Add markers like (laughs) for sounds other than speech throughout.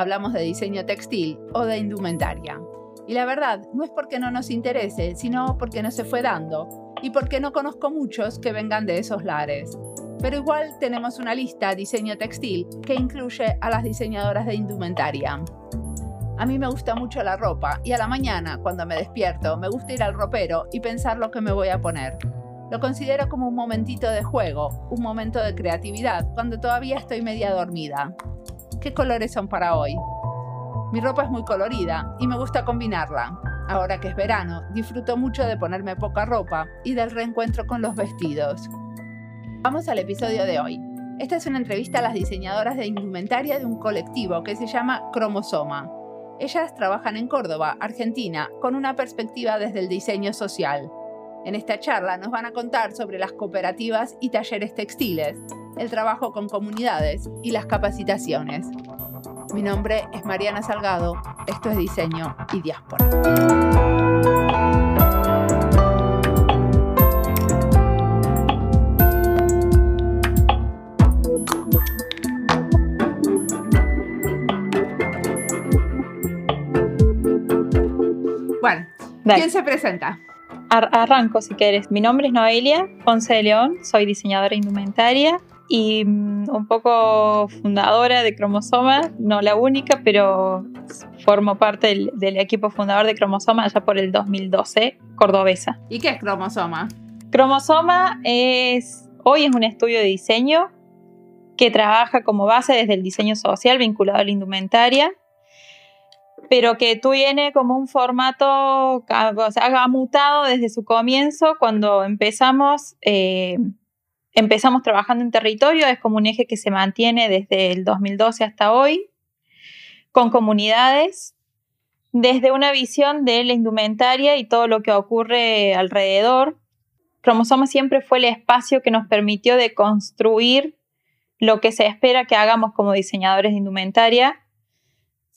hablamos de diseño textil o de indumentaria. Y la verdad, no es porque no nos interese, sino porque no se fue dando y porque no conozco muchos que vengan de esos lares. Pero igual tenemos una lista diseño textil que incluye a las diseñadoras de indumentaria. A mí me gusta mucho la ropa y a la mañana, cuando me despierto, me gusta ir al ropero y pensar lo que me voy a poner. Lo considero como un momentito de juego, un momento de creatividad, cuando todavía estoy media dormida. ¿Qué colores son para hoy? Mi ropa es muy colorida y me gusta combinarla. Ahora que es verano, disfruto mucho de ponerme poca ropa y del reencuentro con los vestidos. Vamos al episodio de hoy. Esta es una entrevista a las diseñadoras de indumentaria de un colectivo que se llama Cromosoma. Ellas trabajan en Córdoba, Argentina, con una perspectiva desde el diseño social. En esta charla nos van a contar sobre las cooperativas y talleres textiles, el trabajo con comunidades y las capacitaciones. Mi nombre es Mariana Salgado, esto es Diseño y Diáspora. Bueno, ¿quién se presenta? arranco si quieres. Mi nombre es Noelia Ponce de León, soy diseñadora indumentaria y mm, un poco fundadora de Cromosoma, no la única, pero formo parte del, del, equipo fundador de Cromosoma ya por el 2012, cordobesa. ¿Y qué es Cromosoma? Cromosoma es, hoy es un estudio de diseño que trabaja como base desde el diseño social vinculado a la indumentaria pero que tiene como un formato, o sea, ha mutado desde su comienzo cuando empezamos, eh, empezamos trabajando en territorio, es como un eje que se mantiene desde el 2012 hasta hoy, con comunidades, desde una visión de la indumentaria y todo lo que ocurre alrededor. Cromosoma siempre fue el espacio que nos permitió de construir lo que se espera que hagamos como diseñadores de indumentaria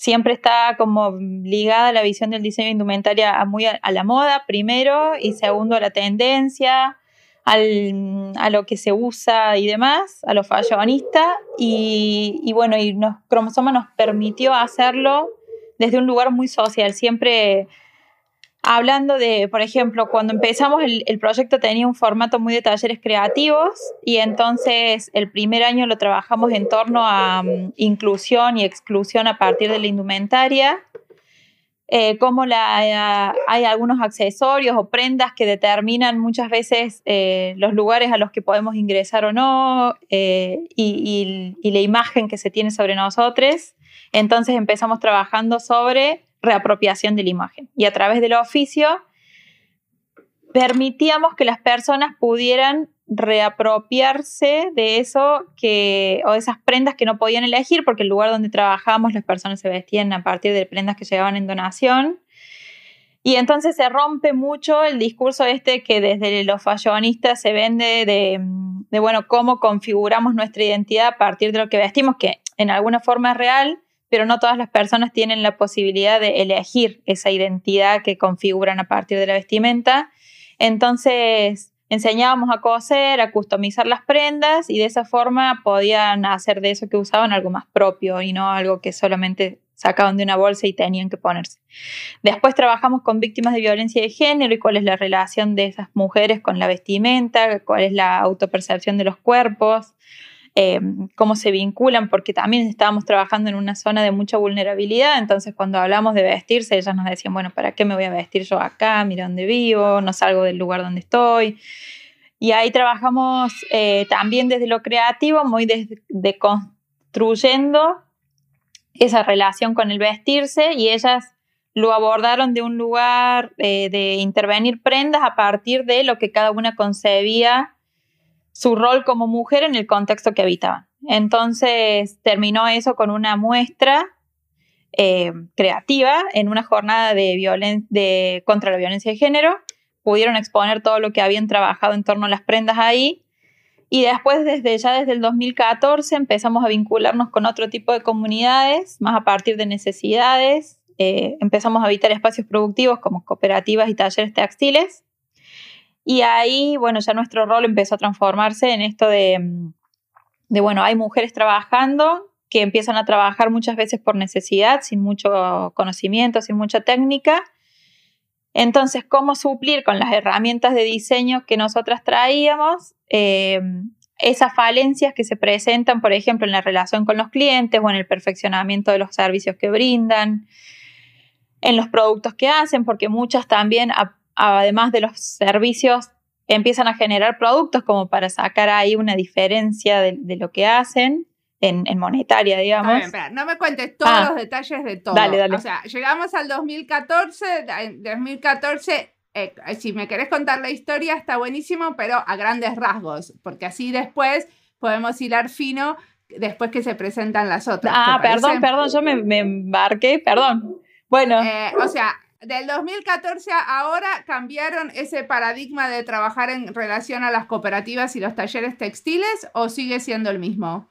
siempre está como ligada la visión del diseño de indumentaria a, muy a, la moda, primero, y segundo a la tendencia, al, a lo que se usa y demás, a lo fashionista, y, y bueno, y nos, Cromosoma nos permitió hacerlo desde un lugar muy social, siempre hablando de, por ejemplo, cuando empezamos el, proyecto tenía un formato muy de talleres creativos y entonces el primer año lo trabajamos en torno a mm, inclusión y exclusión a partir de la indumentaria. Eh, como la, hay algunos accesorios o prendas que determinan muchas veces eh, los lugares a los que podemos ingresar o no eh, y, y la imagen que se tiene sobre nosotros. Entonces empezamos trabajando sobre reapropiación de la imagen. Y a través del oficio permitíamos que las personas pudieran reapropiarse de eso que, o de esas prendas que no podían elegir, porque el lugar donde trabajábamos las personas se vestían a partir de prendas que llegaban en donación. Y entonces se rompe mucho el discurso este que desde los fashionistas se vende de, de, bueno, cómo configuramos nuestra identidad a partir de lo que vestimos, que en alguna forma es real, pero no todas las personas tienen la posibilidad de elegir esa identidad que configuran a partir de la vestimenta. Entonces, enseñábamos a coser, a customizar las prendas y de esa forma podían hacer de eso que usaban algo más propio y no algo que solamente sacaban de una bolsa y tenían que ponerse. Después trabajamos con víctimas de violencia de género y cuál es la relación de esas mujeres con la vestimenta, cuál es la autopercepción de los cuerpos, eh, cómo se vinculan, porque también estábamos trabajando en una zona de mucha vulnerabilidad, entonces cuando hablamos de vestirse, ellas nos decían, bueno, ¿para qué me voy a vestir yo acá? Mira dónde vivo, no salgo del lugar donde estoy. Y ahí trabajamos eh, también desde lo creativo, muy de, construyendo esa relación con el vestirse y ellas lo abordaron de un lugar eh, de intervenir prendas a partir de lo que cada una concebía su rol como mujer en el contexto que habitaban. Entonces terminó eso con una muestra eh, creativa en una jornada de, de contra la violencia de género. Pudieron exponer todo lo que habían trabajado en torno a las prendas ahí. Y después, desde ya desde el 2014, empezamos a vincularnos con otro tipo de comunidades, más a partir de necesidades. Eh, empezamos a habitar espacios productivos como cooperativas y talleres textiles. Y ahí, bueno, ya nuestro rol empezó a transformarse en esto de, mm, de bueno, hay mujeres trabajando que empiezan a trabajar muchas veces por necesidad, sin mucho conocimiento, sin mucha técnica. Entonces, ¿cómo suplir con las herramientas de diseño que nosotras traíamos eh, esas falencias que se presentan, por ejemplo, en la relación con los clientes o en el perfeccionamiento de los servicios que brindan, en los productos que hacen, porque muchas también, además de los servicios, empiezan a generar productos como para sacar ahí una diferencia de, lo que hacen. En, monetaria, digamos. no me cuentes todos ah. los detalles de todo. Dale, dale. O sea, llegamos al 2014, en 2014 eh, si me querés contar la historia está buenísimo, pero a grandes rasgos, porque así después podemos hilar fino después que se presentan las otras. Ah, perdón, perdón, yo me, me, embarqué, perdón. Bueno. Eh, o sea, del 2014 a ahora cambiaron ese paradigma de trabajar en relación a las cooperativas y los talleres textiles o sigue siendo el mismo?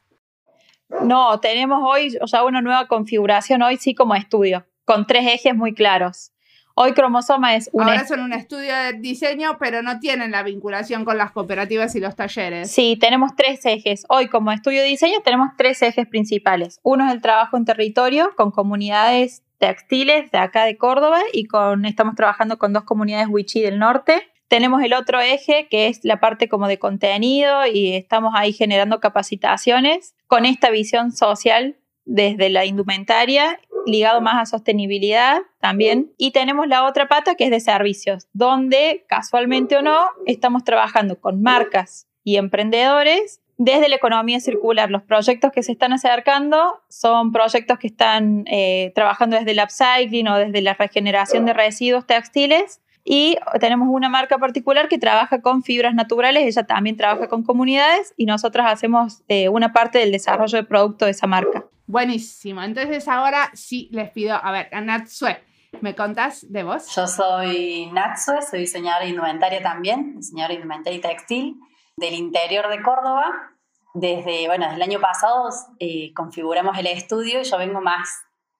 No, tenemos hoy, o sea, una nueva configuración hoy sí como estudio, con tres ejes muy claros. Hoy Cromosoma es un... Ahora son un estudio de diseño, pero no tienen la vinculación con las cooperativas y los talleres. Sí, tenemos tres ejes. Hoy como estudio de diseño tenemos tres ejes principales. Uno es el trabajo en territorio con comunidades textiles de acá de Córdoba y con, estamos trabajando con dos comunidades wichí del norte. Tenemos el otro eje que es la parte como de contenido y estamos ahí generando capacitaciones con esta visión social desde la indumentaria ligado más a sostenibilidad también. Y tenemos la otra pata que es de servicios, donde casualmente o no estamos trabajando con marcas y emprendedores desde la economía circular. Los proyectos que se están acercando son proyectos que están eh, trabajando desde el upcycling o desde la regeneración de residuos textiles. Y tenemos una marca particular que trabaja con fibras naturales, ella también trabaja con comunidades y nosotros hacemos eh, una parte del desarrollo de producto de esa marca. Buenísimo, entonces ahora sí les pido, a ver, a Natsue, ¿me contás de vos? Yo soy Natsue, soy diseñadora de indumentaria también, diseñadora de indumentaria y textil del interior de Córdoba desde, bueno, desde el año pasado eh, configuramos el estudio y yo vengo más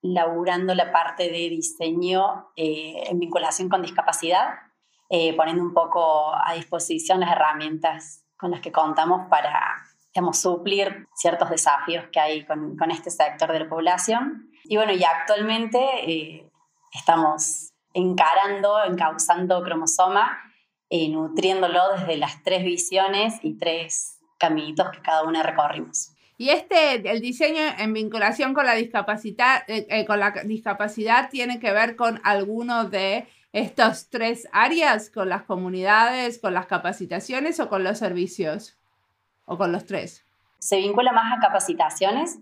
laburando la parte de diseño eh, en vinculación con discapacidad, eh, poniendo un poco a disposición las herramientas con las que contamos para digamos, suplir ciertos desafíos que hay con, con, este sector de la población. Y bueno, y actualmente estamos encarando, encauzando cromosoma, nutriéndolo desde las tres visiones y tres caminitos que cada una recorrimos. Y este, el diseño en vinculación con la discapacidad, eh, eh, con la discapacidad tiene que ver con alguno de estos tres áreas, con las comunidades, con las capacitaciones o con los servicios, o con los tres. Se vincula más a capacitaciones.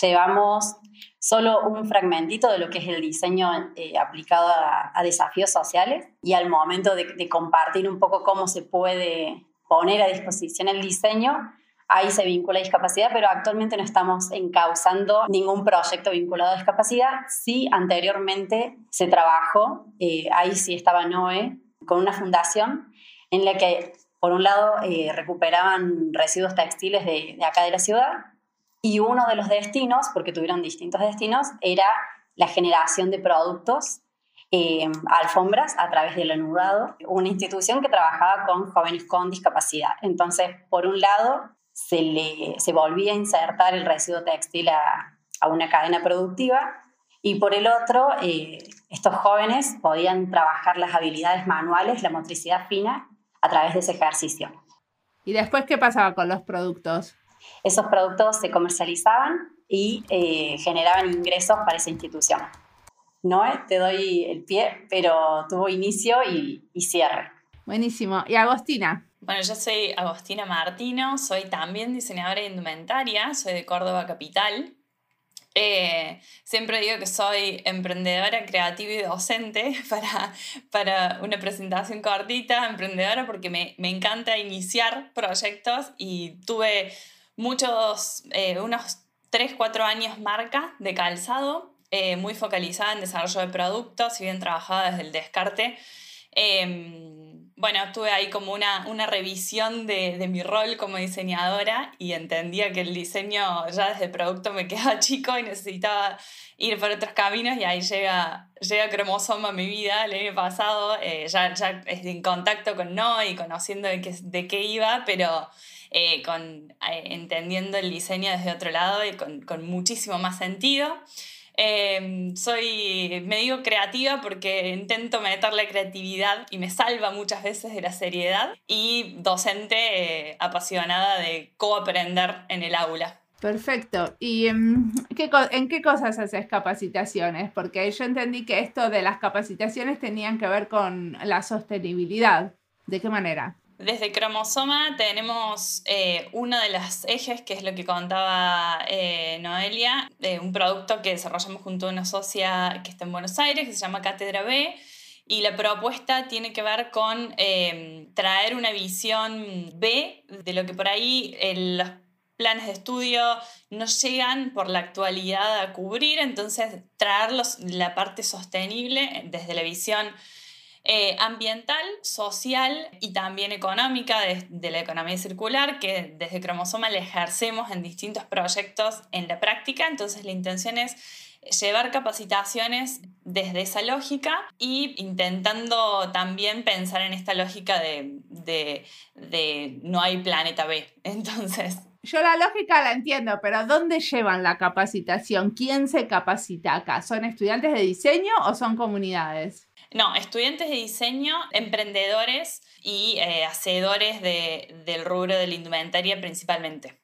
Llevamos solo un fragmentito de lo que es el diseño eh, aplicado a, desafíos sociales y al momento de compartir un poco cómo se puede poner a disposición el diseño, ahí se vincula a discapacidad, pero actualmente no estamos encauzando ningún proyecto vinculado a discapacidad. Sí, anteriormente se trabajó, eh, ahí sí estaba NOE, con una fundación en la que, por un lado, eh, recuperaban residuos textiles de, de acá de la ciudad, y uno de los destinos, porque tuvieron distintos destinos, era la generación de productos eh, alfombras a través del anudado, una institución que trabajaba con jóvenes con discapacidad. Entonces, por un lado, se, le, se volvía a insertar el residuo textil a, una cadena productiva y por el otro, eh, estos jóvenes podían trabajar las habilidades manuales, la motricidad fina, a través de ese ejercicio. ¿Y después qué pasaba con los productos? Esos productos se comercializaban y eh, generaban ingresos para esa institución. Noé, te doy el pie, pero tuvo inicio y, cierre. Buenísimo. ¿Y Agostina? Bueno, yo soy Agostina Martino, soy también diseñadora de indumentaria, soy de Córdoba Capital. Eh, siempre digo que soy emprendedora, creativa y docente (laughs) para, para una presentación cortita, emprendedora porque me, me encanta iniciar proyectos y tuve muchos, eh, unos 3, 4 años marca de calzado eh, muy focalizada en desarrollo de productos, y bien trabajada desde el descarte. Em, bueno, tuve ahí como una, una revisión de, de, mi rol como diseñadora y entendía que el diseño ya desde producto me (laughs) quedaba chico y necesitaba ir por otros caminos y ahí llega, llega Cromosoma a mi vida el año pasado, eh, ya, ya en contacto con No y conociendo de qué, de qué iba, pero eh, con, eh, entendiendo el diseño desde otro lado y con, con muchísimo más sentido. Em, soy, me digo creativa porque intento meterle creatividad y me salva muchas veces de la seriedad. Y docente eh, apasionada de coaprender en el aula. Perfecto. ¿Y em, en qué cosas haces capacitaciones? Porque yo entendí que esto de las capacitaciones tenían que ver con la sostenibilidad. ¿De qué manera? Desde Cromosoma tenemos eh, uno de los ejes, que es lo que contaba eh, Noelia, un producto que desarrollamos junto a una socia que está en Buenos Aires, que se llama Cátedra B, y la propuesta tiene que ver con em, traer una visión B de lo que por ahí los planes de estudio no llegan por la actualidad a cubrir, entonces traerlos la parte sostenible desde la visión eh, ambiental, social y también económica de, la economía circular, que desde Cromosoma le ejercemos en distintos proyectos en la práctica. Entonces la intención es llevar capacitaciones desde esa lógica y intentando también pensar en esta lógica de, de no hay planeta B. (laughs) Entonces, yo la lógica la entiendo, pero ¿dónde llevan la capacitación? ¿Quién se capacita acá? ¿Son estudiantes de diseño o son comunidades? No, estudiantes de diseño, emprendedores y eh, hacedores del rubro de la indumentaria principalmente.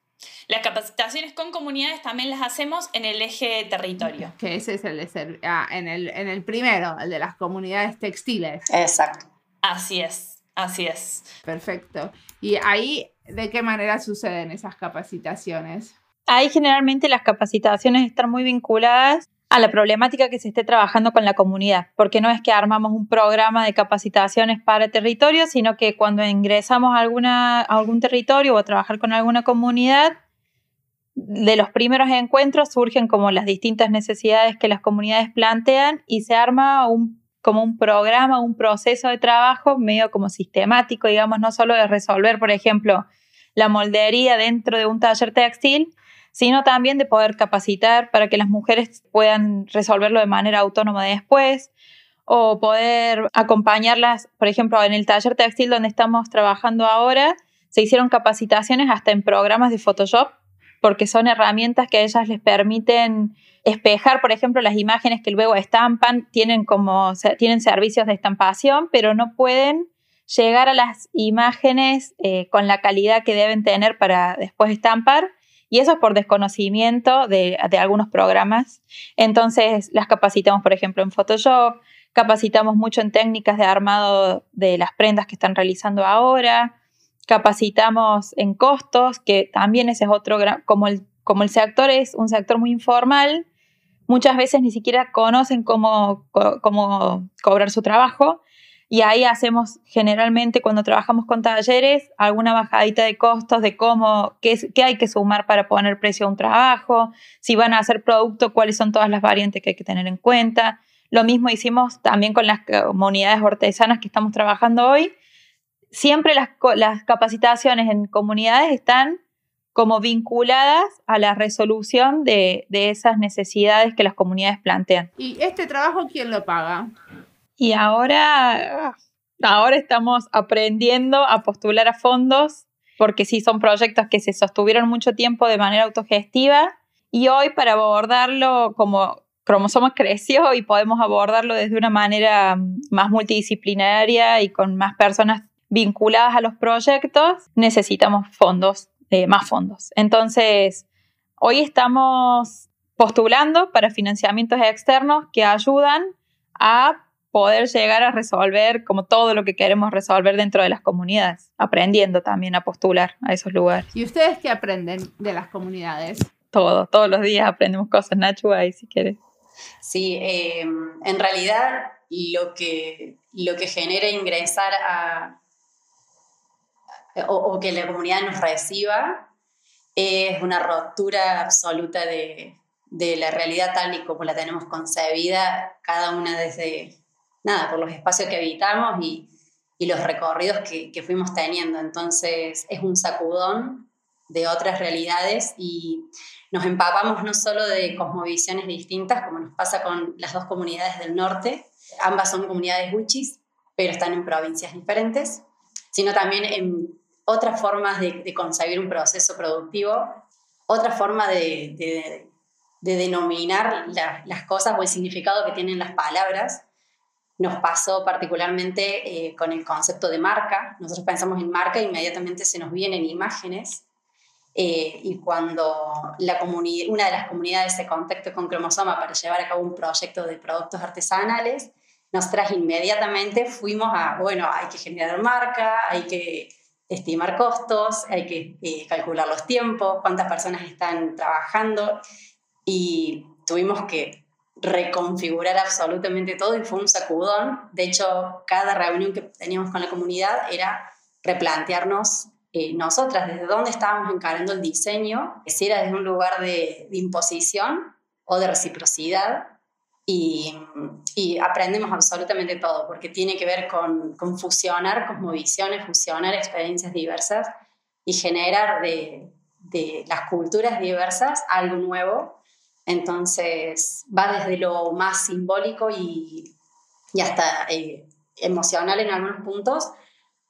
Las capacitaciones con comunidades también las hacemos en el eje territorio. Que ese es el de ah, en, el, en el primero, el de las comunidades textiles. Exacto. Así es, así es. Perfecto. Y ahí, ¿de qué manera suceden esas capacitaciones? Ahí generalmente las capacitaciones están muy vinculadas a la problemática que se esté trabajando con la comunidad, porque no es que armamos un programa de capacitaciones para territorio, sino que cuando ingresamos a, alguna, a algún territorio o a trabajar con alguna comunidad, de los primeros encuentros surgen como las distintas necesidades que las comunidades plantean y se arma un, como un programa, un proceso de trabajo medio como sistemático, digamos, no solo de resolver, por ejemplo, la moldería dentro de un taller textil, sino también de poder capacitar para que las mujeres puedan resolverlo de manera autónoma después o poder acompañarlas, por ejemplo, en el taller textil donde estamos trabajando ahora, se hicieron capacitaciones hasta en programas de Photoshop, porque son herramientas que a ellas les permiten espejar, por ejemplo, las imágenes que luego estampan, tienen como tienen servicios de estampación, pero no pueden llegar a las imágenes eh, con la calidad que deben tener para después estampar y eso es por desconocimiento de, algunos programas. Entonces las capacitamos, por ejemplo, en Photoshop, capacitamos mucho en técnicas de armado de las prendas que están realizando ahora, capacitamos en costos, que también ese es otro, como el, como el sector es un sector muy informal, muchas veces ni siquiera conocen cómo, cómo cobrar su trabajo y ahí hacemos generalmente cuando trabajamos con talleres alguna bajadita de costos de cómo, qué, qué, hay que sumar para poner precio a un trabajo, si van a hacer producto, cuáles son todas las variantes que hay que tener en cuenta. Lo mismo hicimos también con las comunidades artesanas que estamos trabajando hoy. Siempre las, las capacitaciones en comunidades están como vinculadas a la resolución de, de esas necesidades que las comunidades plantean. ¿Y este trabajo quién lo paga? Y ahora, ahora estamos aprendiendo a postular a fondos, porque sí son proyectos que se sostuvieron mucho tiempo de manera autogestiva. Y hoy para abordarlo como Cromosoma creció y podemos abordarlo desde una manera más multidisciplinaria y con más personas vinculadas a los proyectos, necesitamos fondos, eh, más fondos. Entonces, hoy estamos postulando para financiamientos externos que ayudan a poder llegar a resolver como todo lo que queremos resolver dentro de las comunidades, aprendiendo también a postular a esos lugares. ¿Y ustedes qué aprenden de las comunidades? Todo, todos los días aprendemos cosas, Nacho, ahí si quieres. Sí, eh, en realidad lo que, lo que genera ingresar a, o, o, que la comunidad nos reciba es una ruptura absoluta de, de la realidad tal y como la tenemos concebida, cada una desde nada, por los espacios que habitamos y, y los recorridos que, que, fuimos teniendo. Entonces es un sacudón de otras realidades y nos empapamos no solo de cosmovisiones distintas, como nos pasa con las dos comunidades del norte, ambas son comunidades huichis, pero están en provincias diferentes, sino también en otras formas de, concebir un proceso productivo, otra forma de, denominar las cosas o el significado que tienen las palabras. Nos pasó particularmente eh, con el concepto de marca. Nosotros pensamos en marca e inmediatamente se nos vienen imágenes. Eh, y cuando la una de las comunidades se contactó con Cromosoma para llevar a cabo un proyecto de productos artesanales, nosotras inmediatamente fuimos a, bueno, hay que generar marca, hay que estimar costos, hay que eh, calcular los tiempos, cuántas personas están trabajando y tuvimos que reconfigurar absolutamente todo y fue un sacudón. De hecho, cada reunión que teníamos con la comunidad era replantearnos eh, nosotras desde dónde estábamos encarando el diseño, si era desde un lugar de imposición o de reciprocidad y, aprendemos absolutamente todo, porque tiene que ver con, con fusionar cosmovisiones, fusionar experiencias diversas y generar de, las culturas diversas algo nuevo. Entonces va desde lo más simbólico y, y hasta eh, emocional en algunos puntos,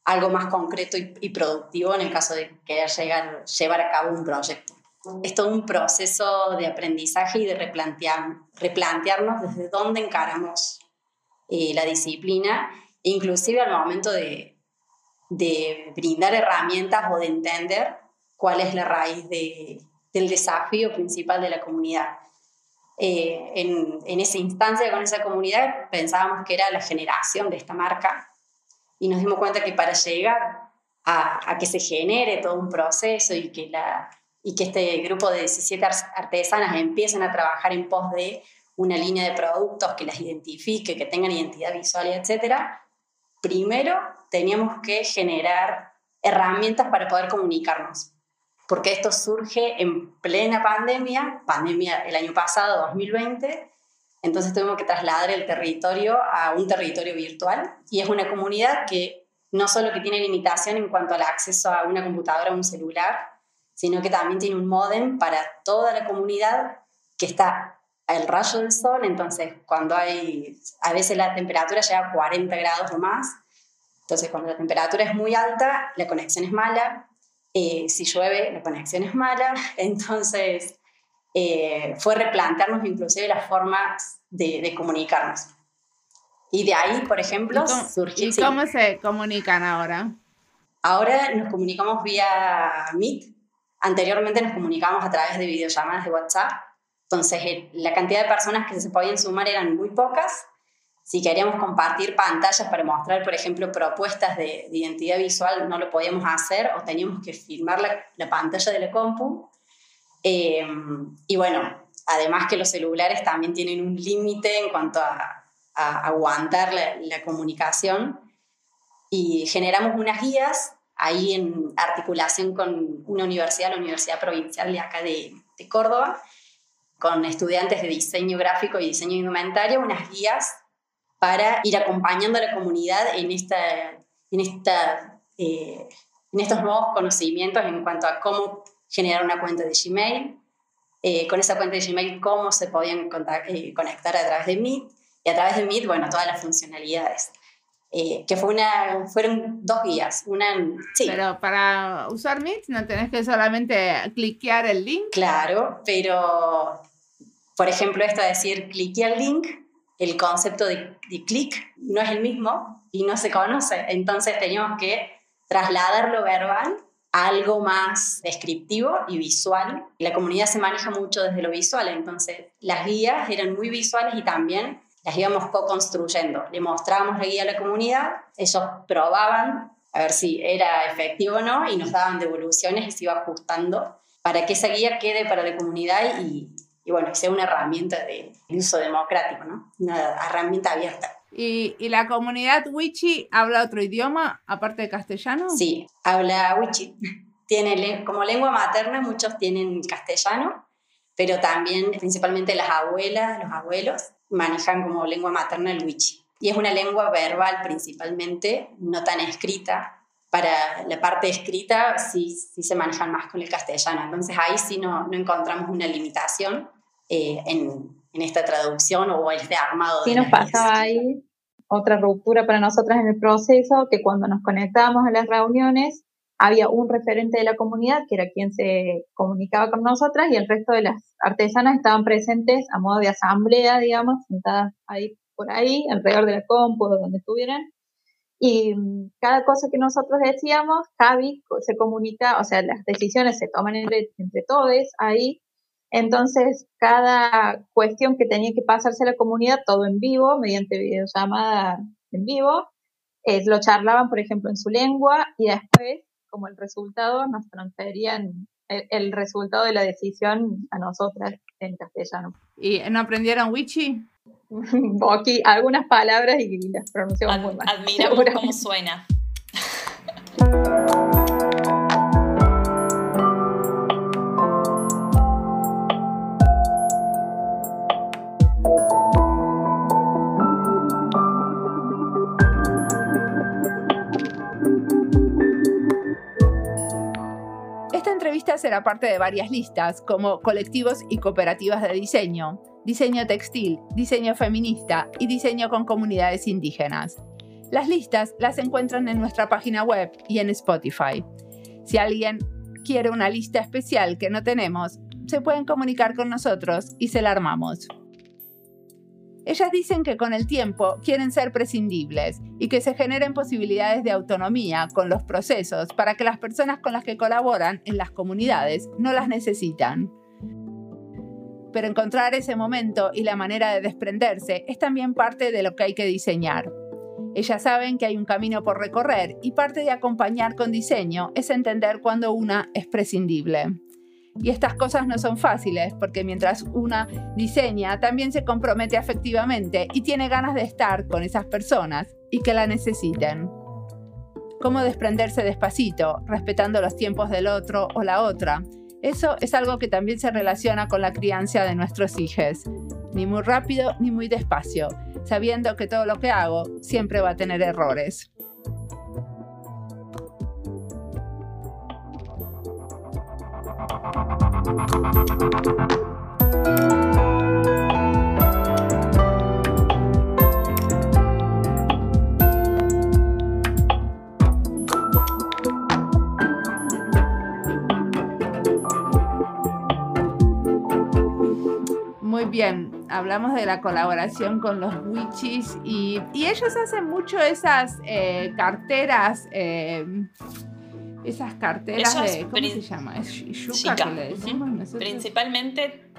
algo más concreto y, productivo en el caso de querer llegar, llevar a cabo un proyecto es todo un proceso de aprendizaje y de replantear, replantearnos desde dónde encaramos eh, la disciplina, inclusive al momento de, de, brindar herramientas o de entender cuál es la raíz de, del desafío principal de la comunidad. Eh, en, esa instancia con esa comunidad pensábamos que era la generación de esta marca y nos dimos cuenta que para llegar a, que se genere todo un proceso y que la, y que este grupo de 17 artesanas empiecen a trabajar en pos de una línea de productos que las identifique, que tengan identidad visual, etc., primero teníamos que generar herramientas para poder comunicarnos, porque esto surge en plena pandemia, pandemia el año pasado, 2020, entonces tuvimos que trasladar el territorio a un territorio virtual. Y es una comunidad que no solo que tiene limitación en cuanto al acceso a una computadora o un celular, sino que también tiene un modem para toda la comunidad que está al rayo del sol, entonces cuando hay, a veces la temperatura llega a 40 grados o más, entonces cuando la temperatura es muy alta, la conexión es mala, eh, si llueve, la conexión es mala, (laughs) entonces eh, fue replantearnos inclusive las formas de, comunicarnos. Y de ahí, por ejemplo, surgió... ¿Y cómo se comunican ahora? Ahora nos comunicamos vía Meet, Anteriormente nos comunicábamos a través de videollamadas de WhatsApp, entonces la cantidad de personas que se podían sumar eran muy pocas. Si queríamos compartir pantallas para mostrar, por ejemplo, propuestas de, identidad visual, no lo podíamos hacer o teníamos que filmar la, pantalla de la compu. Eh, y bueno, además que los celulares también tienen un límite en cuanto a, aguantar la, la, comunicación. Y generamos unas guías ahí en articulación con una universidad, la Universidad Provincial de acá de, Córdoba, con estudiantes de diseño gráfico y diseño indumentario, unas guías para ir acompañando a la comunidad en, esta, en, esta, eh, en estos nuevos conocimientos en cuanto a cómo generar una cuenta de Gmail, eh, con esa cuenta de Gmail cómo se podían eh, conectar a través de Meet y a través de Meet, bueno, todas las funcionalidades. Eh, que fue una, fueron dos guías. Una, sí. Pero para usar Meet no tenés que solamente cliquear el link. Claro, pero por ejemplo esto de decir clique el link, el concepto de, de clic no es el mismo y no se conoce. Entonces teníamos que trasladar lo verbal a algo más descriptivo y visual. La comunidad se maneja mucho desde lo visual, entonces las guías eran muy visuales y también las íbamos co-construyendo. Le mostrábamos la guía a la comunidad, ellos probaban a ver si era efectivo o no y nos daban devoluciones y se iba ajustando para que esa guía quede para la comunidad y, y bueno, sea una herramienta de, uso democrático, ¿no? Una herramienta abierta. ¿Y, ¿Y, la comunidad Wichi habla otro idioma aparte de castellano? Sí, habla Wichi. (laughs) Tiene, como lengua materna muchos tienen castellano, pero también principalmente las abuelas, los abuelos manejan como lengua materna el wichi. Y es una lengua verbal principalmente, no tan escrita. Para la parte escrita sí, sí se manejan más con el castellano. Entonces ahí sí no, no encontramos una limitación eh, en, en, esta traducción o este armado. Sí nos pasaba ahí otra ruptura para nosotras en el proceso, que cuando nos conectábamos a las reuniones, había un referente de la comunidad que era quien se comunicaba con nosotras y el resto de las artesanas estaban presentes a modo de asamblea, digamos, sentadas ahí por ahí, alrededor de la compu donde estuvieran. Y cada cosa que nosotros decíamos, Javi se comunica, o sea, las decisiones se toman entre, entre todos ahí. Entonces, cada cuestión que tenía que pasarse a la comunidad, todo en vivo, mediante videollamada en vivo, eh, lo charlaban, por ejemplo, en su lengua y después como el resultado, nos transferían el, resultado de la decisión a nosotras en castellano. ¿Y no aprendieron Wichi? (laughs) Aquí algunas palabras y las pronunciamos muy mal. Admiramos cómo suena. será parte de varias listas, como colectivos y cooperativas de diseño, diseño textil, diseño feminista y diseño con comunidades indígenas. Las listas las encuentran en nuestra página web y en Spotify. Si alguien quiere una lista especial que no tenemos, se pueden comunicar con nosotros y se la armamos. Ellas dicen que con el tiempo quieren ser prescindibles y que se generen posibilidades de autonomía con los procesos para que las personas con las que colaboran en las comunidades no las necesitan. Pero encontrar ese momento y la manera de desprenderse es también parte de lo que hay que diseñar. Ellas saben que hay un camino por recorrer y parte de acompañar con diseño es entender cuando una es prescindible. Y estas cosas no son fáciles porque mientras una diseña, también se compromete afectivamente y tiene ganas de estar con esas personas y que la necesiten. Cómo desprenderse despacito, respetando los tiempos del otro o la otra. Eso es algo que también se relaciona con la crianza de nuestros hijos. Ni muy rápido ni muy despacio, sabiendo que todo lo que hago siempre va a tener errores. Bien, hablamos de la colaboración con los witches y, ellos hacen mucho esas eh, carteras. Eh, esas carteras de. ¿Cómo se llama? ¿Es yuca que le decimos Principalmente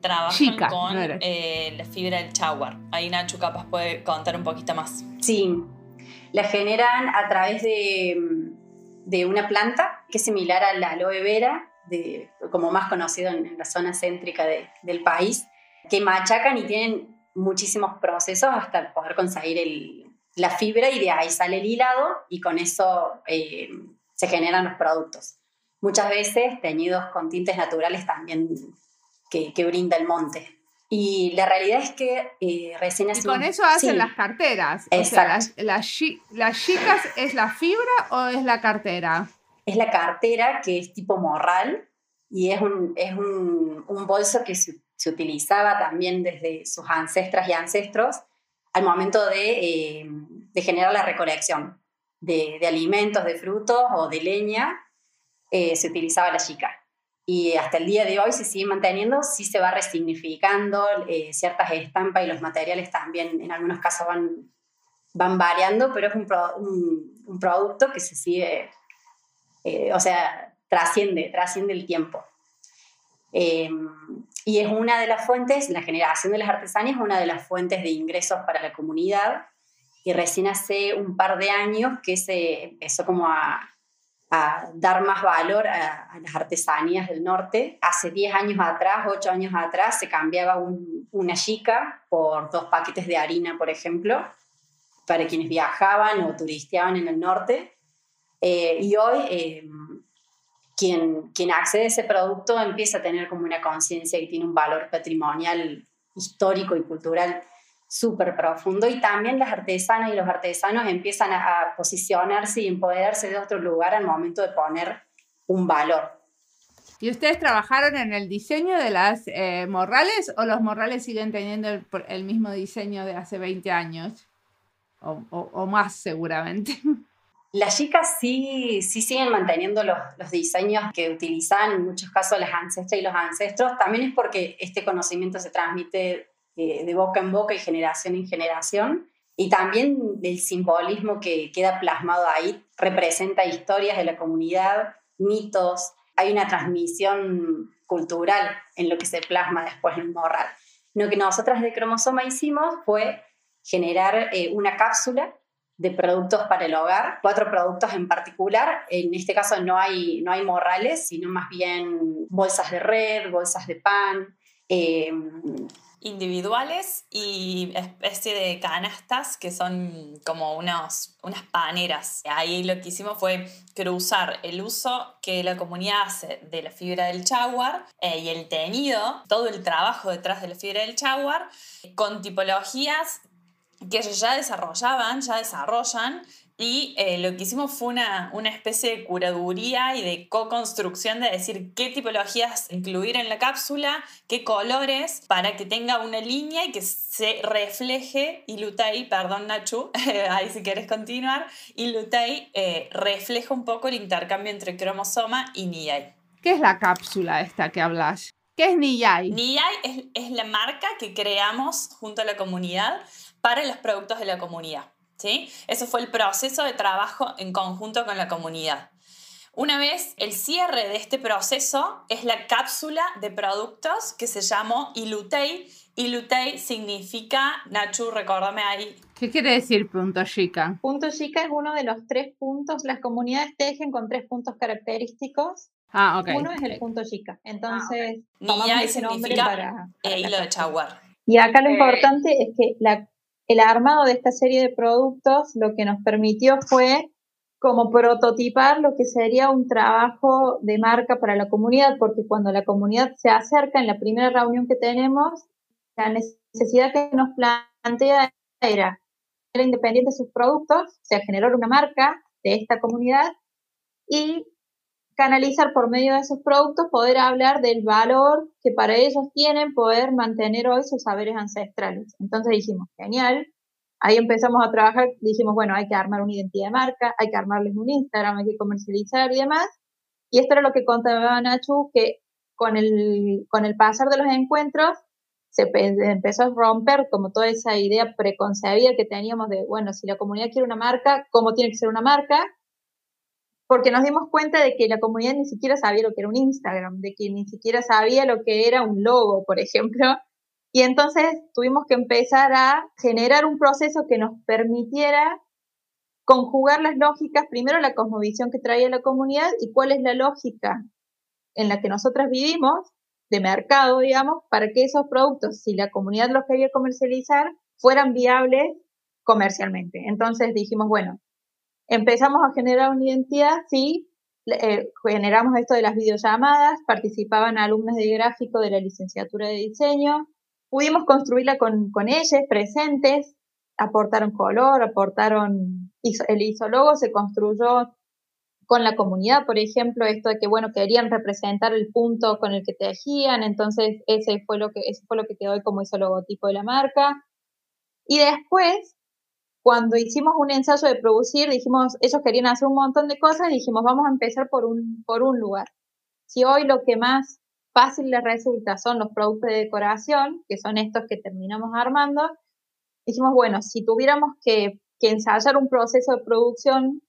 trabajan con eh, la fibra del chawar. Ahí Nacho capaz puede contar un poquito más. Sí, la generan a través de, de una planta que es similar a la aloe vera, de, como más conocido en, la zona céntrica de, del país, que machacan y tienen muchísimos procesos hasta poder conseguir el, la fibra y de ahí sale el hilado y con eso eh, se generan los productos. Muchas veces teñidos con tintes naturales también que, brinda el monte. Y la realidad es que eh, recién Y con eso hacen las carteras. Exacto. las, chicas es la fibra o es la cartera? Es la cartera que es tipo morral y es un, es un, bolso que se, utilizaba también desde sus ancestras y ancestros al momento de, eh, de generar la recolección de, alimentos, de frutos o de leña, eh, se utilizaba la chica. Y hasta el día de hoy se sigue manteniendo, sí se va resignificando, eh, ciertas estampas y los materiales también en algunos casos van, van variando, pero es un, un, producto que se sigue, eh, o sea, trasciende, trasciende el tiempo. y es una de las fuentes, la generación de las artesanías es una de las fuentes de ingresos para la comunidad y recién hace un par de años que se empezó como a, a dar más valor a, las artesanías del norte. Hace 10 años atrás, 8 años atrás, se cambiaba una chica por dos paquetes de harina, por ejemplo, para quienes viajaban o turisteaban en el norte. Eh, y hoy eh, quien, quien accede a ese producto empieza a tener como una conciencia y tiene un valor patrimonial histórico y cultural súper profundo y también las artesanas y los artesanos empiezan a, posicionarse y empoderarse de otro lugar al momento de poner un valor. ¿Y ustedes trabajaron en el diseño de las eh, morrales o los morrales siguen teniendo el, mismo diseño de hace 20 años? O, o, más seguramente. (laughs) Las chicas sí, sí siguen manteniendo los, los diseños que utilizaban en muchos casos las ancestras y los ancestros. También es porque este conocimiento se transmite de, de boca en boca y generación en generación. Y también el simbolismo que queda plasmado ahí representa historias de la comunidad, mitos, hay una transmisión cultural en lo que se plasma después en morral. Lo que nosotras de Cromosoma hicimos fue generar eh, una cápsula de productos para el hogar, cuatro productos en particular. En este caso no hay, no hay morrales, sino más bien bolsas de red, bolsas de pan, eh, individuales y especie de canastas que son como unos, unas paneras. Ahí lo que hicimos fue cruzar el uso que la comunidad hace de la fibra del jaguar eh, y el teñido, todo el trabajo detrás de la fibra del jaguar, con tipologías que ellos ya desarrollaban, ya desarrollan y eh, lo que hicimos fue una, una, especie de curaduría y de co-construcción de decir qué tipologías incluir en la cápsula, qué colores, para que tenga una línea y que se refleje, y Lutei, perdón Nachu, (laughs) ahí si quieres continuar, y Lutei eh, refleja un poco el intercambio entre cromosoma y Niyai. ¿Qué es la cápsula esta que hablas? ¿Qué es Niyai? Niyai es, es la marca que creamos junto a la comunidad para los productos de la comunidad. ¿sí? Eso fue el proceso de trabajo en conjunto con la comunidad. Una vez el cierre de este proceso es la cápsula de productos que se llamó Ilutei. Ilutei significa, Nachu, recordame ahí. ¿Qué quiere decir punto chica? Punto chica es uno de los tres puntos. Las comunidades tejen con tres puntos característicos. Ah, ok. Uno es el punto chica. Entonces, ah, tomamos ese nombre para, hilo de chaguar. Y acá lo importante es que la el armado de esta serie de productos lo que nos permitió fue como prototipar lo que sería un trabajo de marca para la comunidad, porque cuando la comunidad se acerca en la primera reunión que tenemos, la necesidad que nos plantea era ser independiente de sus productos, o sea, generar una marca de esta comunidad y canalizar por medio de esos productos, poder hablar del valor que para ellos tienen poder mantener hoy sus saberes ancestrales. Entonces dijimos, genial, ahí empezamos a trabajar, dijimos, bueno, hay que armar una identidad de marca, hay que armarles un Instagram, hay que comercializar y demás. Y esto era lo que contaba Nachu, que con el, con el pasar de los encuentros se empezó a romper como toda esa idea preconcebida que teníamos de, bueno, si la comunidad quiere una marca, ¿cómo tiene que ser una marca? Porque nos dimos cuenta de que la comunidad ni siquiera sabía lo que era un Instagram, de que ni siquiera sabía lo que era un logo, por ejemplo. (laughs) Y entonces tuvimos que empezar a generar un proceso que nos permitiera conjugar las lógicas, primero la cosmovisión que traía la comunidad y cuál es la lógica en la que nosotras vivimos, de mercado, digamos, para que esos productos, si la comunidad los quería comercializar, fueran viables comercialmente. Entonces dijimos, bueno, Empezamos a generar una identidad, sí, eh, generamos esto de las videollamadas, participaban alumnos de gráfico de la licenciatura de diseño, pudimos construirla con, con ellos presentes, aportaron color, aportaron, el isólogo se construyó con la comunidad, por ejemplo, esto de que, bueno, querían representar el punto con el que tejían, entonces ese fue lo que, ese fue lo que quedó como hizo logotipo de la marca. Y después cuando hicimos un ensayo de producir, dijimos, ellos querían hacer un montón de cosas, dijimos, vamos a empezar por un, por un lugar. Si hoy lo que más fácil les resulta son los productos de decoración, que son estos que terminamos armando, dijimos, bueno, si tuviéramos que, que ensayar un proceso de producción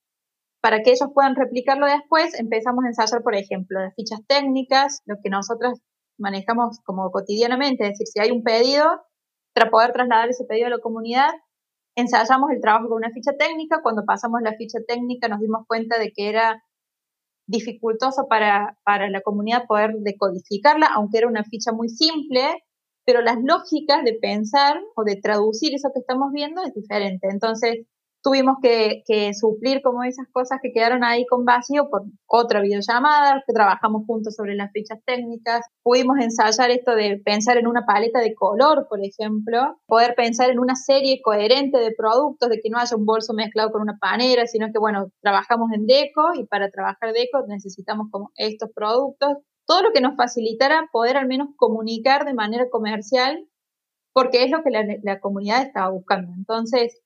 para que ellos puedan replicarlo después, empezamos a ensayar, por ejemplo, las fichas técnicas, lo que nosotros manejamos como cotidianamente, es decir, si hay un pedido, para poder trasladar ese pedido a la comunidad, ensayamos el trabajo con una ficha técnica. Cuando pasamos la ficha técnica nos dimos cuenta de que era dificultoso para, para la comunidad poder decodificarla, aunque era una ficha muy simple, pero las lógicas de pensar o de traducir eso que estamos viendo es diferente. Entonces, tuvimos que, suplir como esas cosas que quedaron ahí con vacío por otra videollamada, que trabajamos juntos sobre las fichas técnicas, pudimos ensayar esto de pensar en una paleta de color, por ejemplo, poder pensar en una serie coherente de productos, de que no haya un bolso mezclado con una panera, sino que, bueno, trabajamos en deco y para trabajar deco necesitamos como estos productos, todo lo que nos facilitara poder al menos comunicar de manera comercial, porque es lo que la, la comunidad estaba buscando. Entonces,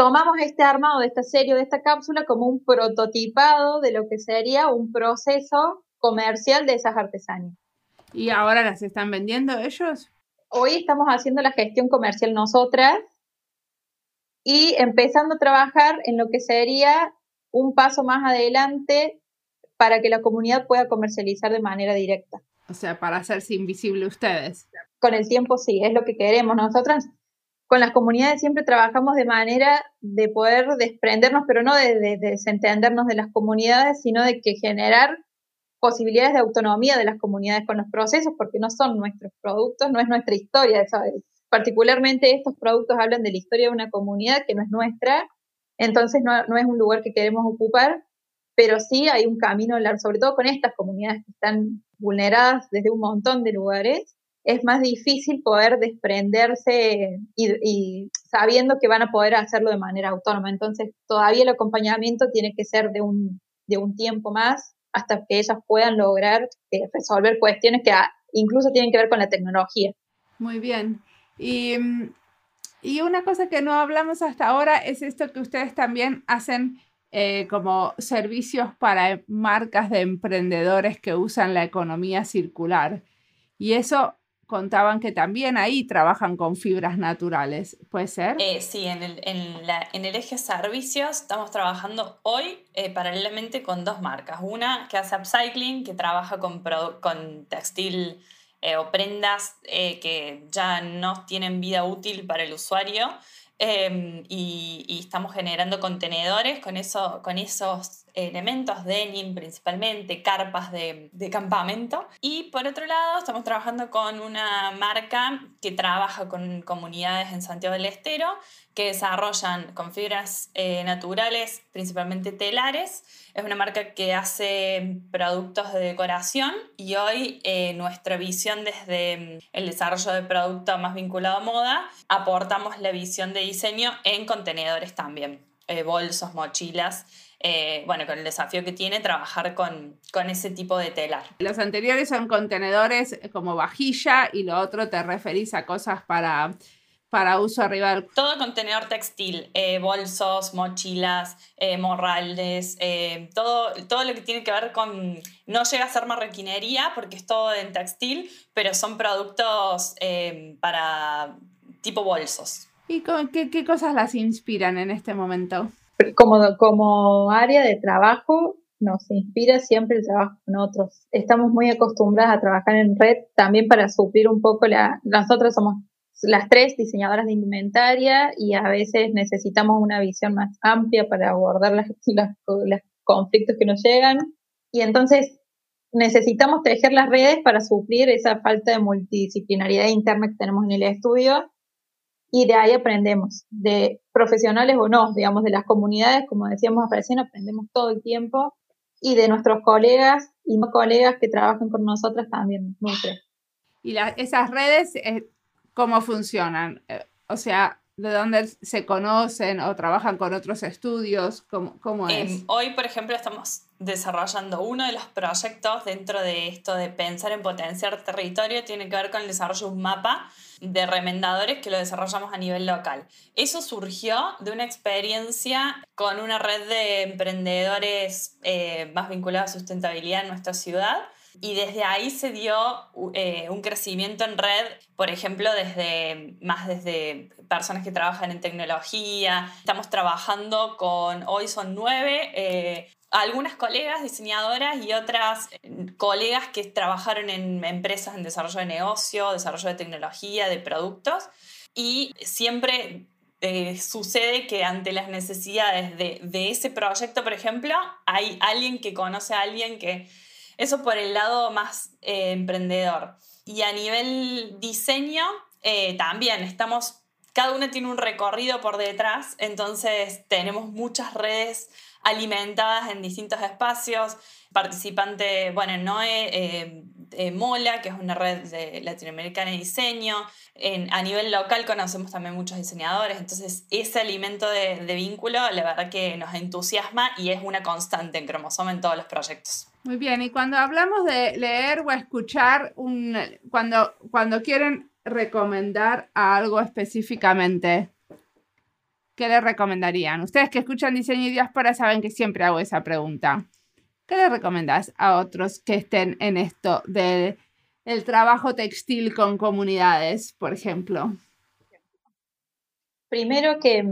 tomamos este armado de esta serie, de esta cápsula, como un prototipado de lo que sería un proceso comercial de esas artesanías. ¿Y ahora las están vendiendo ellos? Hoy estamos haciendo la gestión comercial nosotras y empezando a trabajar en lo que sería un paso más adelante para que la comunidad pueda comercializar de manera directa. O sea, para hacerse invisible ustedes. Con el tiempo sí, es lo que queremos. Nosotras con las comunidades siempre trabajamos de manera de poder desprendernos, pero no de, desentendernos de las comunidades, sino de que generar posibilidades de autonomía de las comunidades con los procesos, porque no son nuestros productos, no es nuestra historia. ¿sabes? Particularmente estos productos hablan de la historia de una comunidad que no es nuestra, entonces no, no es un lugar que queremos ocupar, pero sí hay un camino largo, sobre todo con estas comunidades que están vulneradas desde un montón de lugares, es más difícil poder desprenderse y, sabiendo que van a poder hacerlo de manera autónoma. Entonces, todavía el acompañamiento tiene que ser de un, de un tiempo más hasta que ellas puedan lograr eh, resolver cuestiones que incluso tienen que ver con la tecnología. Muy bien. Y, y una cosa que no hablamos hasta ahora es esto que ustedes también hacen eh, como servicios para marcas de emprendedores que usan la economía circular. Y eso contaban que también ahí trabajan con fibras naturales, ¿puede ser? Eh, sí, en el, en, el, eje servicios estamos trabajando hoy eh, paralelamente con dos marcas. Una que hace upcycling, que trabaja con, con textil o prendas que ya no tienen vida útil para el usuario y, estamos generando contenedores con, eso, con esos elementos, denim principalmente, carpas de, de, campamento. Y por otro lado, estamos trabajando con una marca que trabaja con comunidades en Santiago del Estero, que desarrollan con fibras eh, naturales, principalmente telares. Es una marca que hace productos de decoración y hoy eh, nuestra visión desde mm, el desarrollo de producto más vinculado a moda, aportamos la visión de diseño en contenedores también, eh, bolsos, mochilas. Bueno, con el desafío que tiene trabajar con, con, ese tipo de telar. Los anteriores son contenedores como vajilla y lo otro te referís a cosas para para uso arriba Todo contenedor textil, eh, bolsos, mochilas, eh, morrales, eh, todo, todo lo que tiene que ver con... No llega a ser marroquinería porque es todo en textil, pero son productos para tipo bolsos. ¿Y qué, qué, cosas las inspiran en este momento? Como, como área de trabajo, nos inspira siempre el trabajo con otros. Estamos muy acostumbradas a trabajar en red también para suplir un poco la... Nosotros somos las tres diseñadoras de indumentaria y a veces necesitamos una visión más amplia para abordar los conflictos que nos llegan. Y entonces necesitamos tejer las redes para suplir esa falta de multidisciplinaridad interna que tenemos en el estudio y de ahí aprendemos, de profesionales o no, digamos, de las comunidades, como decíamos recién, aprendemos todo el tiempo y de nuestros colegas y no colegas que trabajan con nosotras también nos Y esas redes eh, cómo funcionan. Eh, o sea, de dónde se conocen o trabajan con otros estudios, cómo, cómo es. hoy, por ejemplo, estamos desarrollando uno de los proyectos dentro de esto de pensar en potenciar territorio, tiene que ver con el desarrollo de un mapa de remendadores que lo desarrollamos a nivel local. Eso surgió de una experiencia con una red de emprendedores eh, más vinculados a sustentabilidad en nuestra ciudad y desde ahí se dio eh, un crecimiento en red, por ejemplo, desde más desde personas que trabajan en tecnología. Estamos trabajando con, hoy son nueve, eh, algunas colegas diseñadoras y otras eh, colegas que trabajaron en empresas en desarrollo de negocio, desarrollo de tecnología, de productos. Y siempre sucede que ante las necesidades de, ese proyecto, por ejemplo, hay alguien que conoce a alguien que eso por el lado más eh, emprendedor. Y a nivel diseño, eh, también estamos, cada una tiene un recorrido por detrás, entonces tenemos muchas redes alimentadas en distintos espacios. Participante, bueno, Noé, eh, eh, Mola, que es una red de latinoamericana de diseño. En, a nivel local conocemos también muchos diseñadores, entonces ese alimento de, de, vínculo, la verdad que nos entusiasma y es una constante en cromosoma en todos los proyectos. Muy bien, y cuando hablamos de leer o escuchar, un, cuando, cuando quieren recomendar algo específicamente, ¿qué le recomendarían? Ustedes que escuchan diseño y diáspora saben que siempre hago esa pregunta. ¿Qué le recomendás a otros que estén en esto del el trabajo textil con comunidades, por ejemplo? Primero que,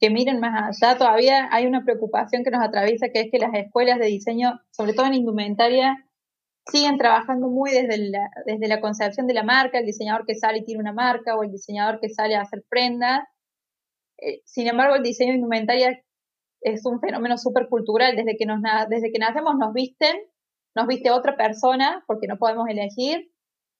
que miren más allá, todavía hay una preocupación que nos atraviesa, que es que las escuelas de diseño, sobre todo en indumentaria, siguen trabajando muy desde la, desde la concepción de la marca, el diseñador que sale y tiene una marca o el diseñador que sale a hacer prendas. Eh, sin embargo, el diseño de indumentaria es un fenómeno súper cultural. Desde que, nos, desde que nacemos nos visten, nos viste otra persona porque no podemos elegir.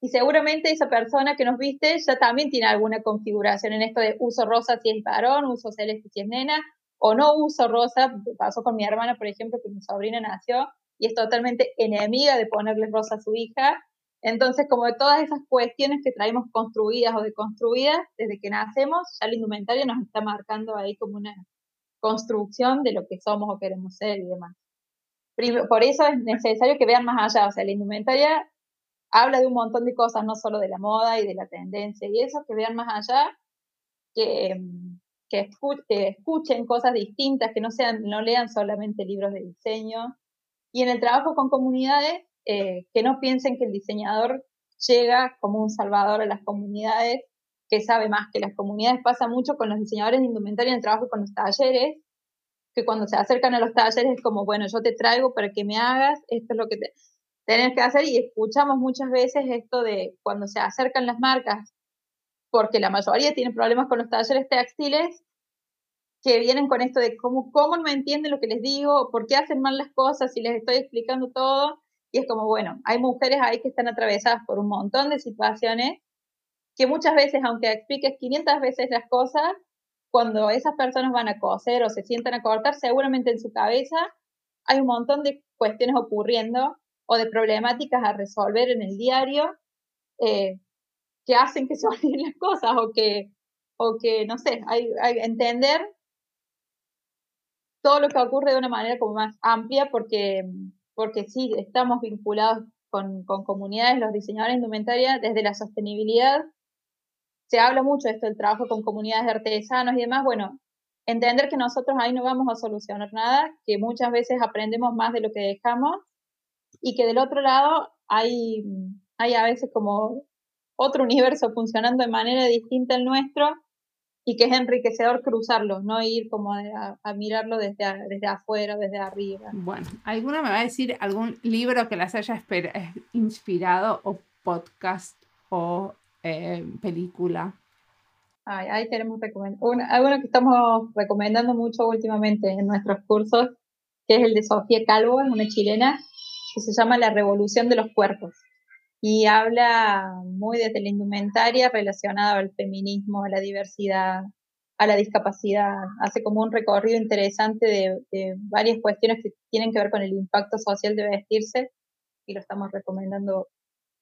Y seguramente esa persona que nos viste ya también tiene alguna configuración en esto de uso rosa si es varón, uso celeste si es nena, o no uso rosa. Pasó con mi hermana, por ejemplo, que mi sobrina nació y es totalmente enemiga de ponerle rosa a su hija. Entonces, como de todas esas cuestiones que traemos construidas o deconstruidas, desde que nacemos, ya la indumentaria nos está marcando ahí como una construcción de lo que somos o queremos ser y demás. Por eso es necesario que vean más allá, o sea, la indumentaria habla de un montón de cosas, no solo de la moda y de la tendencia y eso, que vean más allá, que, que, escuchen cosas distintas, que no, sean, no lean solamente libros de diseño, y en el trabajo con comunidades, eh, que no piensen que el diseñador llega como un salvador a las comunidades, que sabe más que las comunidades. Pasa mucho con los diseñadores de indumentaria en trabajo con los talleres, que cuando se acercan a los talleres es como, bueno, yo te traigo para que me hagas, esto es lo que te, tenés que hacer y escuchamos muchas veces esto de cuando se acercan las marcas, porque la mayoría tiene problemas con los talleres textiles, que vienen con esto de cómo, cómo no entienden lo que les digo, por qué hacen mal las cosas y les estoy explicando todo. Y es como, bueno, hay mujeres ahí que están atravesadas por un montón de situaciones que muchas veces, aunque expliques 500 veces las cosas, cuando esas personas van a coser o se sientan a cortar, seguramente en su cabeza hay un montón de cuestiones ocurriendo o de problemáticas a resolver en el diario eh, que hacen que (laughs) se olviden las cosas o que, o que no sé, hay, hay entender todo lo que ocurre de una manera como más amplia porque, porque sí, estamos vinculados con, con comunidades, los diseñadores de indumentaria, desde la sostenibilidad. Se habla mucho de esto del trabajo con comunidades de artesanos y demás. Bueno, entender que nosotros ahí no vamos a solucionar nada, que muchas veces aprendemos más de lo que dejamos y que del otro lado hay, hay a veces como otro universo funcionando de manera distinta al nuestro y que es enriquecedor cruzarlo, no ir como a, mirarlo desde, desde afuera, desde arriba. Bueno, ¿alguna me va a decir algún libro que las haya eh, inspirado o podcast o eh, película? ahí tenemos alguno que estamos recomendando mucho últimamente en nuestros cursos, que es el de Sofía Calvo, es una chilena, que se llama La Revolución de los Cuerpos y habla muy desde la indumentaria relacionada al feminismo, a la diversidad, a la discapacidad. Hace como un recorrido interesante de, varias cuestiones que tienen que ver con el impacto social de vestirse y lo estamos recomendando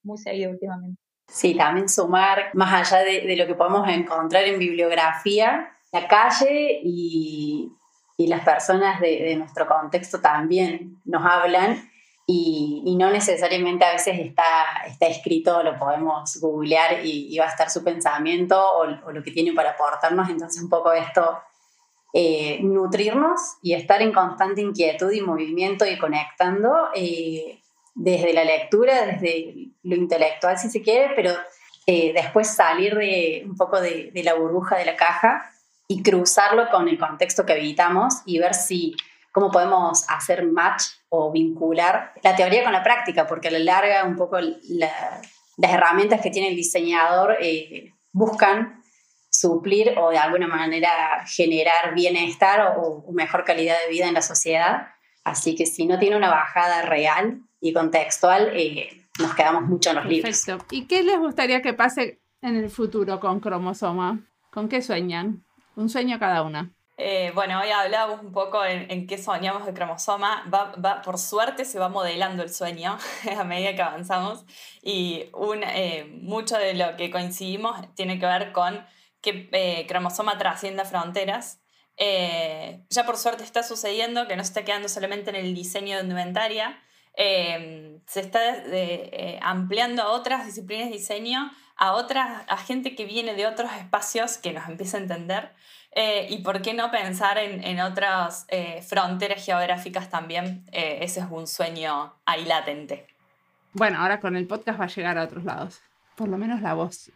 muy seguido últimamente. Sí, también sumar, más allá de, lo que podemos encontrar en bibliografía, la calle y, y las personas de, nuestro contexto también nos hablan y, no necesariamente a veces está, está escrito, lo podemos googlear y, va a estar su pensamiento o, lo que tiene para aportarnos. Entonces un poco esto, eh, nutrirnos y estar en constante inquietud y movimiento y conectando eh, desde la lectura, desde lo intelectual si se quiere, pero eh, después salir de un poco de, de la burbuja de la caja y cruzarlo con el contexto que habitamos y ver si cómo podemos hacer match o vincular la teoría con la práctica, porque a la larga un poco las herramientas que tiene el diseñador eh, buscan suplir o de alguna manera generar bienestar o, mejor calidad de vida en la sociedad. Así que si no tiene una bajada real y contextual, eh, nos quedamos mucho en los libros. ¿Y qué les gustaría que pase en el futuro con cromosoma? ¿Con qué sueñan? Un sueño cada una. Eh, bueno, hoy hablábamos un poco en, qué soñamos de cromosoma. Va, por suerte se va modelando el sueño (laughs) a medida que avanzamos y un, eh, mucho de lo que coincidimos tiene que ver con que eh, cromosoma trascienda fronteras. ya por suerte está sucediendo que no se está quedando solamente en el diseño de indumentaria, se está ampliando a otras disciplinas de diseño, a, otras, a gente que viene de otros espacios que nos empieza a entender. Eh, y por qué no pensar en, otras eh, fronteras geográficas también. Eh, ese es un sueño ahí latente. Bueno, ahora con el podcast va a llegar a otros lados. Por lo menos la voz.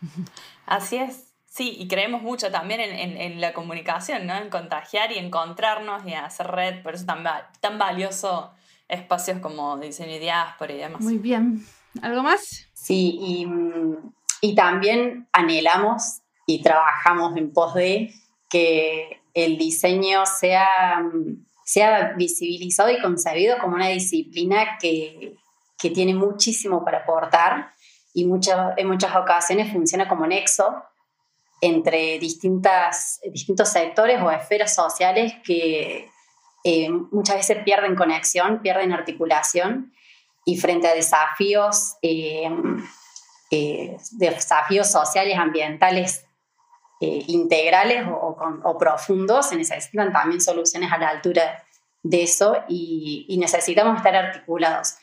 (laughs) Así es. Sí, y creemos mucho también en, la comunicación, ¿no? En contagiar y encontrarnos y hacer red. Por eso tan, tan valioso espacios como diseño y diáspora y demás. Muy bien. ¿Algo más? Sí, y, y también anhelamos y trabajamos en pos de que el diseño sea, sea visibilizado y concebido como una disciplina que, que tiene muchísimo para aportar y muchas, en muchas ocasiones funciona como nexo entre distintas, distintos sectores o esferas sociales que eh, muchas veces pierden conexión, pierden articulación y frente a desafíos, eh, eh, desafíos sociales, ambientales integrales o, profundos, se necesitan también soluciones a la altura de eso y, necesitamos estar articulados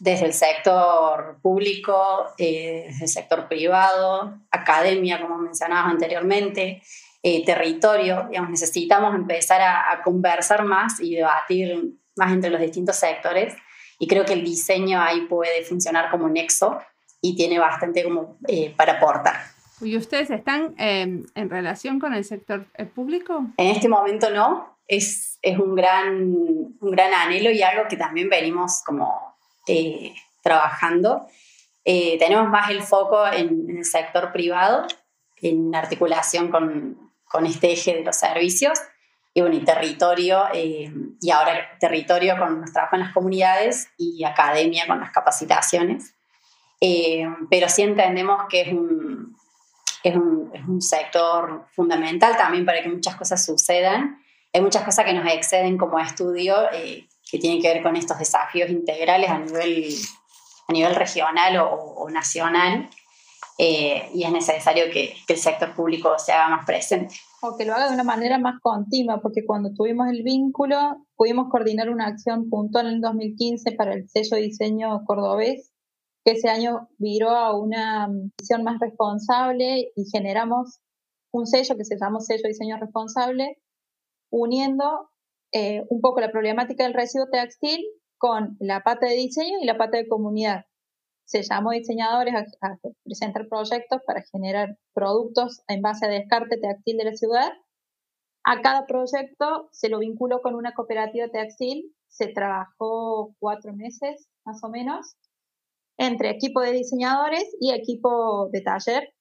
desde el sector público, eh, desde el sector privado, academia, como mencionabas anteriormente, eh, territorio. Digamos, necesitamos empezar a, conversar más y debatir más entre los distintos sectores. Y creo que el diseño ahí puede funcionar como nexo y tiene bastante como eh, para aportar. ¿Y ustedes están en relación con el sector público? En este momento no. Es, es un, gran, un gran anhelo y algo que también venimos como eh, trabajando. Eh, tenemos más el foco en, el sector privado, en articulación con, con, este eje de los servicios, y bueno, y territorio, eh, y ahora territorio con nuestro trabajo en las comunidades y academia con las capacitaciones. pero sí entendemos que es un, es un, es un sector fundamental también para que muchas cosas sucedan. Hay muchas cosas que nos exceden como estudio, que tiene que ver con estos desafíos integrales a nivel, a nivel regional o, nacional. Eh, y es necesario que, que, el sector público se haga más presente. O que lo haga de una manera más continua, porque cuando tuvimos el vínculo pudimos coordinar una acción puntual en 2015 para el sello diseño cordobés, que ese año viró a una visión más responsable y generamos un sello que se llamó sello diseño responsable, uniendo eh, un poco la problemática del residuo textil con la pata de diseño y la pata de comunidad. Se llamó diseñadores a, presentar proyectos para generar productos en base a descarte textil de la ciudad. A cada proyecto se lo vinculó con una cooperativa textil. Se trabajó cuatro meses más o menos entre equipo de diseñadores y equipo de taller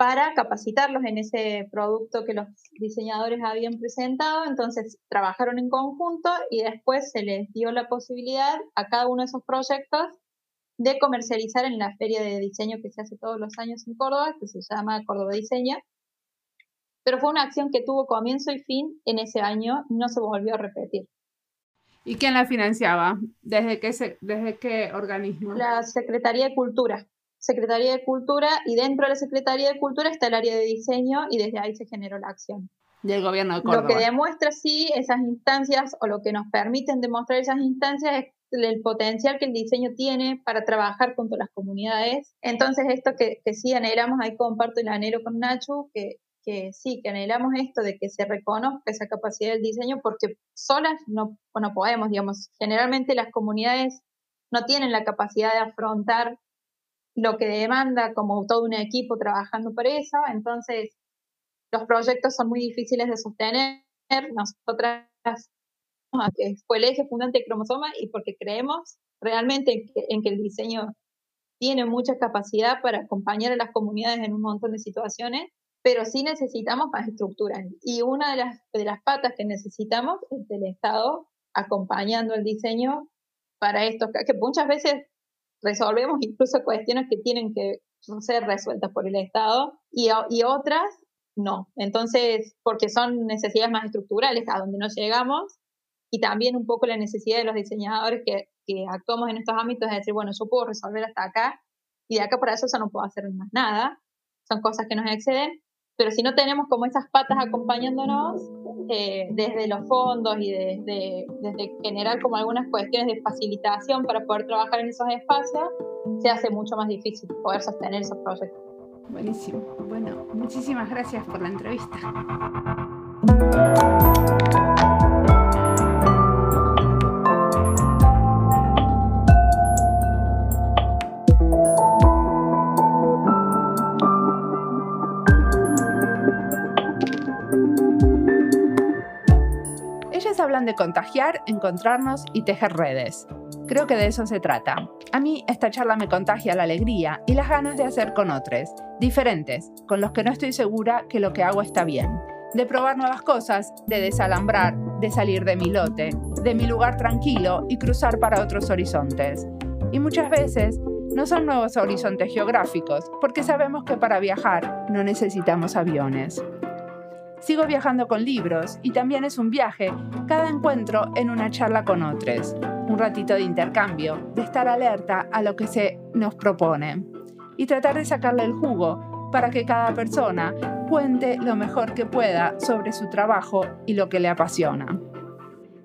para capacitarlos en ese producto que los diseñadores habían presentado. Entonces trabajaron en conjunto y después se les dio la posibilidad a cada uno de esos proyectos de comercializar en la feria de diseño que se hace todos los años en Córdoba, que se llama Córdoba Diseña. Pero fue una acción que tuvo comienzo y fin en ese año, no se volvió a repetir. ¿Y quién la financiaba? ¿Desde qué, desde qué organismo? La Secretaría de Cultura. Secretaría de Cultura y dentro de la Secretaría de Cultura está el área de diseño y desde ahí se generó la acción. Del gobierno de Córdoba. Lo que demuestra sí esas instancias o lo que nos permiten demostrar esas instancias es el potencial que el diseño tiene para trabajar junto a las comunidades. Entonces, esto que, que sí anhelamos, ahí comparto el anhelo con Nacho, que, que sí, que anhelamos esto de que se reconozca esa capacidad del diseño, porque solas no, podemos, digamos, generalmente las comunidades no tienen la capacidad de afrontar lo que demanda como todo un equipo trabajando por eso. Entonces, los proyectos son muy difíciles de sostener. Nosotras, que fue el eje fundante de Cromosoma y porque creemos realmente en que, el diseño tiene mucha capacidad para acompañar a las comunidades en un montón de situaciones, pero sí necesitamos más estructuras. Y una de las, de las patas que necesitamos es del Estado acompañando el diseño para esto, que muchas veces resolvemos incluso cuestiones que tienen que ser resueltas por el Estado y, y otras no. Entonces, porque son necesidades más estructurales a donde no llegamos y también un poco la necesidad de los diseñadores que, que actuamos en estos ámbitos es decir, bueno, yo puedo resolver hasta acá y de acá para eso ya no puedo hacer más nada. Son cosas que nos exceden, pero si no tenemos como esas patas acompañándonos, eh, desde los fondos y desde, desde generar como algunas cuestiones de facilitación para poder trabajar en esos espacios, se hace mucho más difícil poder sostener esos proyectos. Buenísimo. Bueno, muchísimas gracias por la entrevista. Hablan de contagiar, encontrarnos y tejer redes. Creo que de eso se trata. A mí esta charla me contagia la alegría y las ganas de hacer con otros, diferentes, con los que no estoy segura que lo que hago está bien. De probar nuevas cosas, de desalambrar, de salir de mi lote, de mi lugar tranquilo y cruzar para otros horizontes. Y muchas veces no son nuevos horizontes geográficos, porque sabemos que para viajar no necesitamos aviones. Sigo viajando con libros y también es un viaje, cada encuentro en una charla con otros. Un ratito de intercambio, de estar alerta a lo que se nos propone y tratar de sacarle el jugo para que cada persona cuente lo mejor que pueda sobre su trabajo y lo que le apasiona.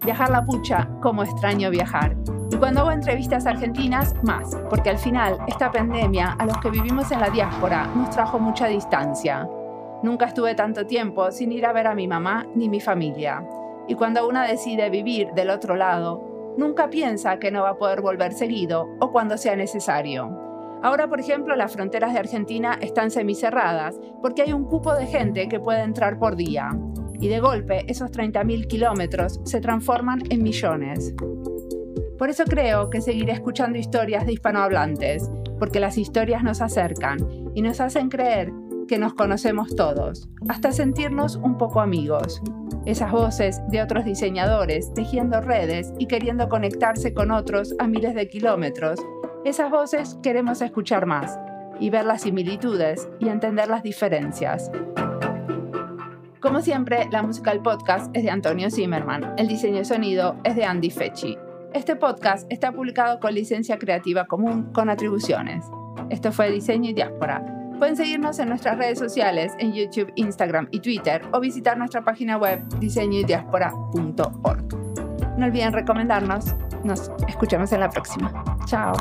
Viajar la pucha, como extraño viajar. Y cuando hago entrevistas argentinas, más, porque al final esta pandemia a los que vivimos en la diáspora nos trajo mucha distancia. Nunca estuve tanto tiempo sin ir a ver a mi mamá ni mi familia. Y cuando una decide vivir del otro lado, nunca piensa que no va a poder volver seguido o cuando sea necesario. Ahora, por ejemplo, las fronteras de Argentina están semicerradas porque hay un cupo de gente que puede entrar por día. Y de golpe, esos 30.000 kilómetros se transforman en millones. Por eso creo que seguiré escuchando historias de hispanohablantes, porque las historias nos acercan y nos hacen creer que nos conocemos todos, hasta sentirnos un poco amigos. Esas voces de otros diseñadores tejiendo redes y queriendo conectarse con otros a miles de kilómetros, esas voces queremos escuchar más y ver las similitudes y entender las diferencias. Como siempre, la música del podcast es de Antonio Zimmerman, el diseño de sonido es de Andy Fechi. Este podcast está publicado con licencia creativa común con atribuciones. Esto fue Diseño y Diáspora Pueden seguirnos en nuestras redes sociales, en YouTube, Instagram y Twitter, o visitar nuestra página web diseñoydiaspora.org. No olviden recomendarnos. Nos escuchamos en la próxima. Chao.